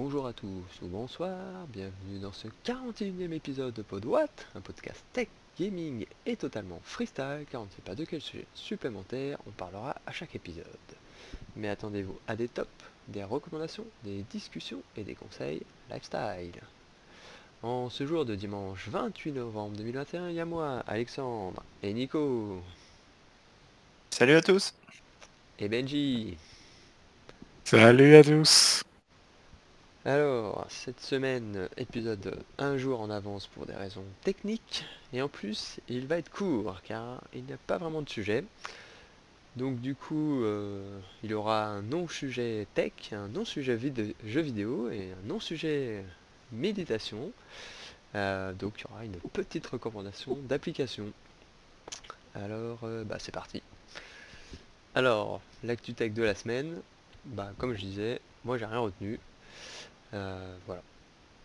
Bonjour à tous ou bonsoir, bienvenue dans ce 41e épisode de PodWatt, un podcast tech, gaming et totalement freestyle car on ne sait pas de quel sujet supplémentaire on parlera à chaque épisode. Mais attendez-vous à des tops, des recommandations, des discussions et des conseils lifestyle. En ce jour de dimanche 28 novembre 2021, il y a moi, Alexandre et Nico Salut à tous et Benji. Salut à tous Alors, cette semaine, épisode un jour en avance pour des raisons techniques, et en plus, il va être court, car il n'y a pas vraiment de sujet. Donc du coup, euh, il y aura un non-sujet tech, un non-sujet vide- jeu vidéo et un non-sujet méditation. Euh, donc il y aura une petite recommandation d'application. Alors, euh, bah c'est parti. Alors, l'actu tech de la semaine, bah comme je disais, moi j'ai rien retenu. Euh, voilà.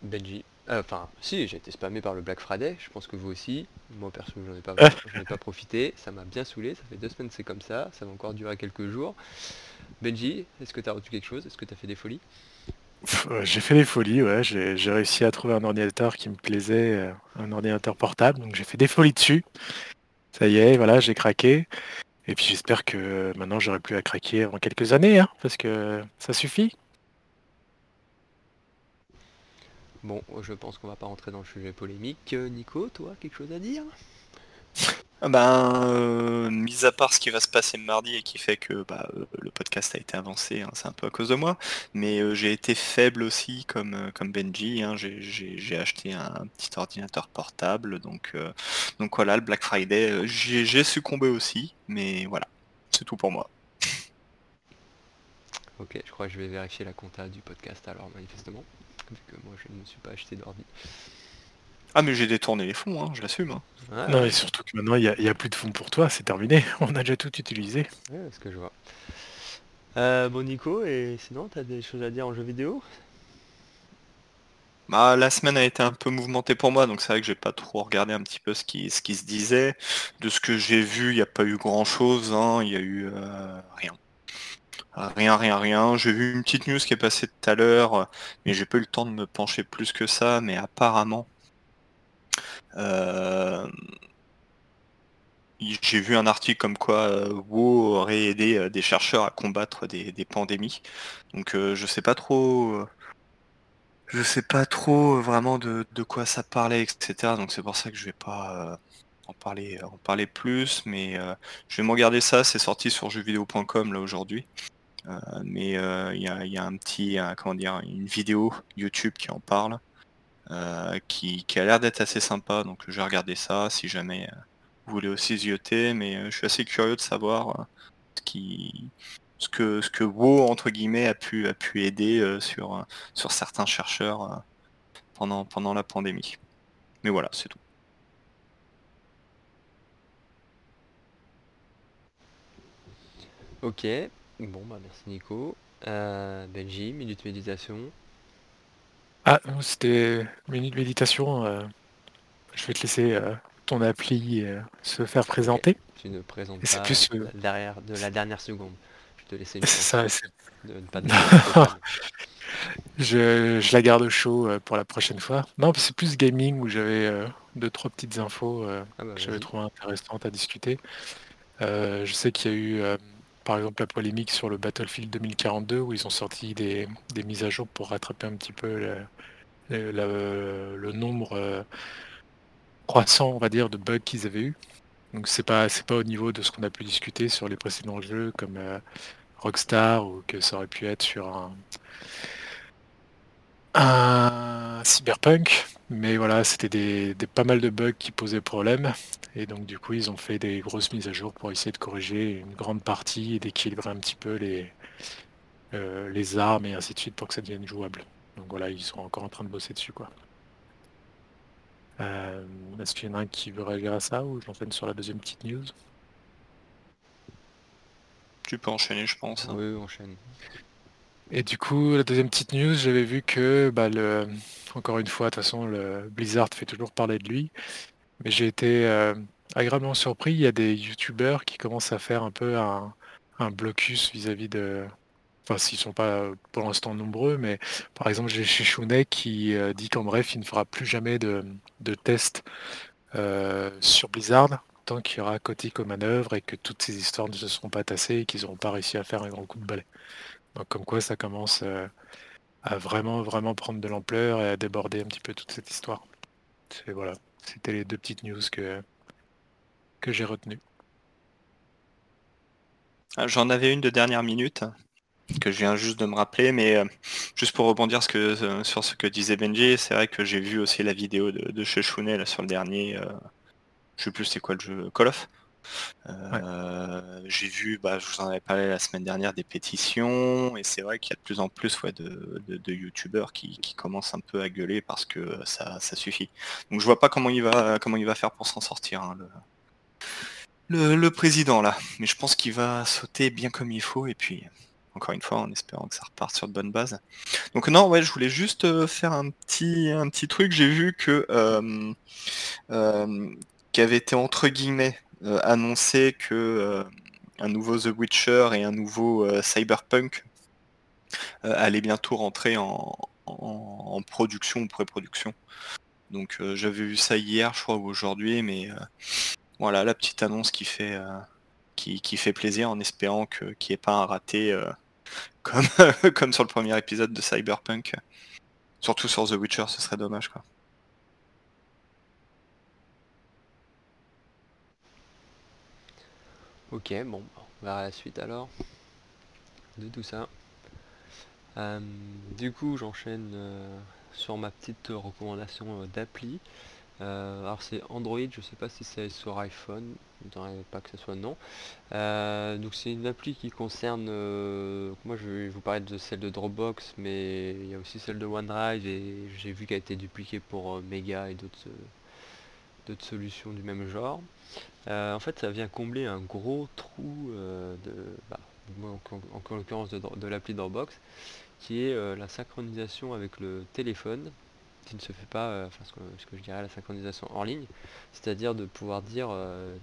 Benji. Euh, Enfin, si, j'ai été spammé par le Black Friday, je pense que vous aussi. Moi perso, j'en ai pas, ai pas profité, ça m'a bien saoulé, ça fait deux semaines que c'est comme ça, ça va encore durer quelques jours. Benji, est-ce que tu as quelque chose? Est-ce que tu fait des folies? J'ai fait des folies, ouais. J'ai réussi à trouver un ordinateur qui me plaisait, euh, un ordinateur portable, donc j'ai fait des folies dessus. Ça y est, voilà, j'ai craqué. Et puis j'espère que maintenant j'aurai plus à craquer avant quelques années, hein, parce que ça suffit. Bon, je pense qu'on va pas rentrer dans le sujet polémique. Euh, Nico, toi, quelque chose à dire? Ah Ben, euh, mis à part ce qui va se passer mardi et qui fait que bah, euh, le podcast a été avancé, hein, c'est un peu à cause de moi, mais euh, j'ai été faible aussi comme, comme Benji, hein, j'ai- acheté un petit ordinateur portable, donc, euh, donc voilà, le Black Friday, j'ai succombé aussi, mais voilà, c'est tout pour moi. Ok, je crois que je vais vérifier la compta du podcast alors manifestement, vu que moi je ne me suis pas acheté d'ordi. Ah mais j'ai détourné les fonds, hein, je l'assume. hein. Non, et surtout que maintenant il n'y a, il y a plus de fonds pour toi, c'est terminé. On a déjà tout utilisé. Ouais, ce que je vois. Euh, bon Nico, et sinon t'as des choses à dire en jeu vidéo? Bah, la semaine a été un peu mouvementée pour moi, donc c'est vrai que j'ai pas trop regardé un petit peu ce qui, ce qui se disait. De ce que j'ai vu, il n'y a pas eu grand chose, il y a eu euh, rien. Rien, rien, rien. J'ai vu une petite news qui est passée tout à l'heure, euh, mais j'ai pas eu le temps de me pencher plus que ça, mais apparemment, euh, j'ai vu un article comme quoi euh, WoW aurait aidé euh, des chercheurs à combattre des, pandémies. Donc je sais pas trop. je sais pas trop vraiment de, quoi ça parlait, etc. Donc c'est pour ça que je vais pas en parler, plus, mais je vais me regarder ça. C'est sorti sur jeuxvideo.com là aujourd'hui. Euh, mais euh, il y, a, un petit, comment dire, une vidéo YouTube qui en parle, euh, qui, a l'air d'être assez sympa. Donc je vais regarder ça si jamais vous voulez aussi zioter. Mais je suis assez curieux de savoir ce que ce WoW entre guillemets a pu aider sur certains chercheurs pendant la pandémie. Mais voilà, c'est tout. Ok, bon bah merci Nico. Euh, Benji, minute méditation. Ah, non, c'était minute méditation. euh, je vais te laisser euh, ton appli euh, se faire présenter. Tu ne présentes Et c'est pas plus, euh, derrière de la dernière seconde. Je te laisse une C'est chance ça, c'est- de ne pas te présenter. Je, je la garde au chaud euh, pour la prochaine fois. Non, c'est plus gaming où j'avais euh, deux, trois petites infos euh, Ah bah, que j'avais vas-y. trouvé intéressantes à discuter. Euh, je sais qu'il y a eu, euh, par exemple, la polémique sur le Battlefield 2042 où ils ont sorti des, mises à jour pour rattraper un petit peu le, nombre euh, croissant, on va dire, de bugs qu'ils avaient eu. Donc c'est pas c'est pas au niveau de ce qu'on a pu discuter sur les précédents jeux comme euh, Rockstar ou que ça aurait pu être sur un Cyberpunk, mais voilà, c'était des, des- pas mal de bugs qui posaient problème, et donc du coup ils ont fait des grosses mises à jour pour essayer de corriger une grande partie et d'équilibrer un petit peu les, euh, les armes et ainsi de suite pour que ça devienne jouable. Donc voilà, ils sont encore en train de bosser dessus quoi. Euh, Est-ce qu'il y en a un qui veut réagir à ça ou j'enchaîne sur la deuxième petite news? Tu peux enchaîner, je pense. hein. Oui, enchaîne. Et du coup, la deuxième petite news, j'avais vu que, bah, le, encore une fois, de toute façon, le Blizzard fait toujours parler de lui. Mais j'ai été euh, agréablement surpris. Il y a des youtubeurs qui commencent à faire un peu un, blocus vis-à-vis de, enfin s'ils sont pas pour l'instant nombreux, mais par exemple j'ai chez Shunek qui dit qu'en bref il ne fera plus jamais de, de tests sur Blizzard tant qu'il y aura Kotick aux manœuvres et que toutes ces histoires ne se seront pas tassées et qu'ils n'auront pas réussi à faire un grand coup de balai. Donc comme quoi ça commence à vraiment vraiment prendre de l'ampleur et à déborder un petit peu toute cette histoire. C'est voilà, c'était les deux petites news que, que j'ai retenues. Ah, j'en avais une de dernière minute que je viens juste de me rappeler, mais euh, juste pour rebondir euh, sur ce que disait Benji, c'est vrai que j'ai vu aussi la vidéo de, de sur le dernier, euh, je sais plus c'est quoi le jeu, Call of. J'ai vu, bah, je vous en avais parlé la semaine dernière, des pétitions, et c'est vrai qu'il y a de plus en plus de, de, youtubeurs qui, commencent un peu à gueuler parce que ça, suffit. Donc je vois pas comment il va, comment il va faire pour s'en sortir. Hein, le, président là, mais je pense qu'il va sauter bien comme il faut et puis encore une fois en espérant que ça reparte sur de bonnes bases. Donc non, ouais, je voulais juste euh, faire un petit, un petit truc. J'ai vu que euh, euh, qu'avait été entre guillemets annoncé que un nouveau The Witcher et un nouveau Cyberpunk allaient bientôt rentrer en, en, production ou pré-production. Donc j'avais vu ça hier, je crois, ou aujourd'hui, mais voilà la petite annonce qui fait qui, qui, fait plaisir en espérant qu'il n'y ait pas un raté comme, comme sur le premier épisode de Cyberpunk. Surtout sur The Witcher, ce serait dommage quoi. Ok, bon, on verra la suite alors de tout ça. Euh, du coup, j'enchaîne euh, sur ma petite recommandation euh, d'appli. Alors c'est Android, je sais pas si c'est sur iPhone, je ne pas que ce soit non. Donc c'est une appli qui concerne, moi je vais vous parler de celle de Dropbox, mais il y a aussi celle de OneDrive et j'ai vu qu'elle a été dupliquée pour Mega et d'autres d'autres solutions du même genre. en fait ça vient combler un gros trou de, bah, en, l'occurrence de, l'appli Dropbox, qui est la synchronisation avec le téléphone qui ne se fait pas, euh, enfin ce que, je dirais la synchronisation hors ligne, c'est-à-dire de pouvoir dire euh,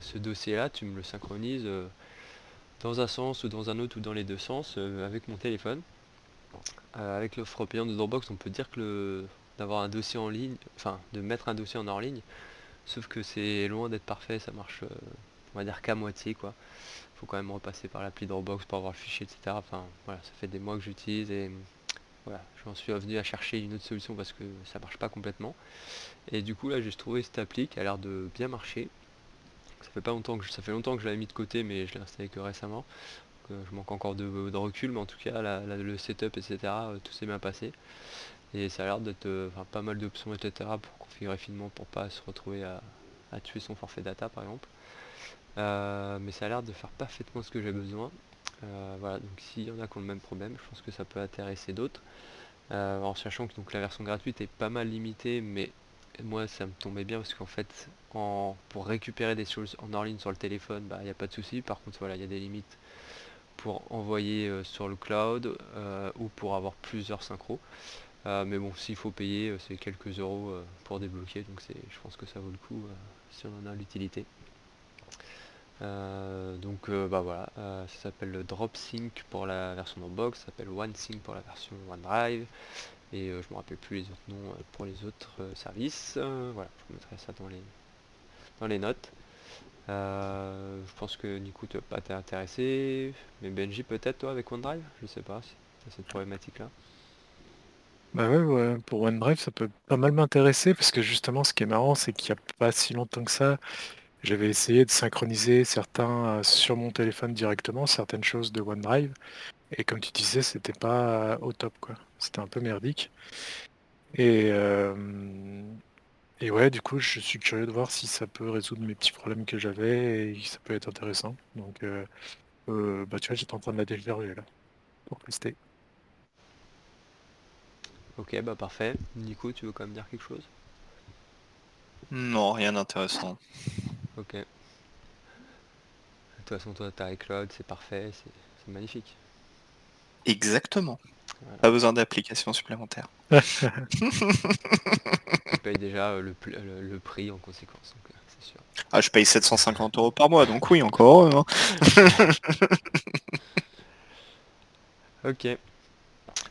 ce dossier-là, tu me le synchronises euh, dans un sens ou dans un autre ou dans les deux sens avec mon téléphone. avec l'offre payante de Dropbox, on peut dire que d'avoir un dossier en ligne, enfin de mettre un dossier en hors ligne, sauf que c'est loin d'être parfait, ça marche on va dire qu'à moitié quoi. Faut quand même repasser par l'appli Dropbox pour avoir le fichier, etc. Enfin voilà, ça fait des mois que j'utilise et voilà, j'en suis revenu à chercher une autre solution parce que ça marche pas complètement. Et du coup là j'ai trouvé cette appli qui a l'air de bien marcher. Ça fait pas longtemps que ça fait longtemps que je l'avais mis de côté mais je l'ai installé que récemment. Euh, je manque encore de, recul mais en tout cas le setup etc euh, tout s'est bien passé. Et ça a l'air d'être euh, pas mal d'options etc pour configurer finement pour pas se retrouver à, tuer son forfait data par exemple. mais ça a l'air de faire parfaitement ce que j'ai besoin. Euh, voilà, donc s'il y en a qui ont le même problème, je pense que ça peut intéresser d'autres. Euh, en sachant que donc la version gratuite est pas mal limitée, mais moi ça me tombait bien parce qu'en fait pour récupérer des choses en hors ligne sur le téléphone, bah, il n'y a pas de souci. Par contre voilà, il y a des limites pour envoyer euh, sur le cloud ou pour avoir plusieurs synchros. Mais bon, s'il faut payer, c'est quelques euros pour débloquer, donc je pense que ça vaut le coup si on en a l'utilité. Euh, donc euh, bah voilà, euh, ça s'appelle DropSync pour la version Dropbox, ça s'appelle OneSync pour la version OneDrive, et je me rappelle plus les autres noms pour les autres services. voilà, je mettrai ça dans les, dans les notes. je pense que Nico tu pas t'es intéressé, mais Benji peut-être toi avec OneDrive, je sais pas si cette problématique là. Bah ouais, pour OneDrive ça peut pas mal m'intéresser parce que justement ce qui est marrant c'est qu'il n'y a pas si longtemps que ça, j'avais essayé de synchroniser certains euh, sur mon téléphone directement, certaines choses de OneDrive. Et comme tu disais, c'était pas au top quoi. C'était un peu merdique. Et, euh, et ouais, du coup, je suis curieux de voir si ça peut résoudre mes petits problèmes que j'avais et ça peut être intéressant. Donc, euh, bah tu vois, j'étais en train de la déverrouiller là pour tester. Ok, bah parfait. Nico, tu veux quand même dire quelque chose? Non, rien d'intéressant. Ok. De toute façon, toi, t'as iCloud, c'est parfait, c'est magnifique. Exactement. Pas besoin d'application supplémentaire. tu payes déjà euh, le, prix en conséquence, euh, c'est sûr. Ah, je paye 750 euros par mois, donc oui, encore hein. Ok.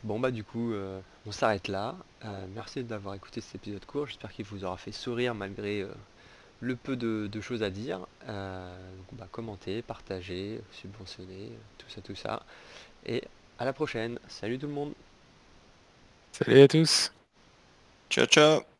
Bon bah du coup, euh, on s'arrête là. Euh, merci d'avoir écouté cet épisode court. J'espère qu'il vous aura fait sourire malgré euh, le peu de, de choses à dire. Euh, donc, bah, commentez, partagez, subventionnez, tout ça, tout ça. Et à la prochaine. Salut tout le monde. Salut à tous Ciao ciao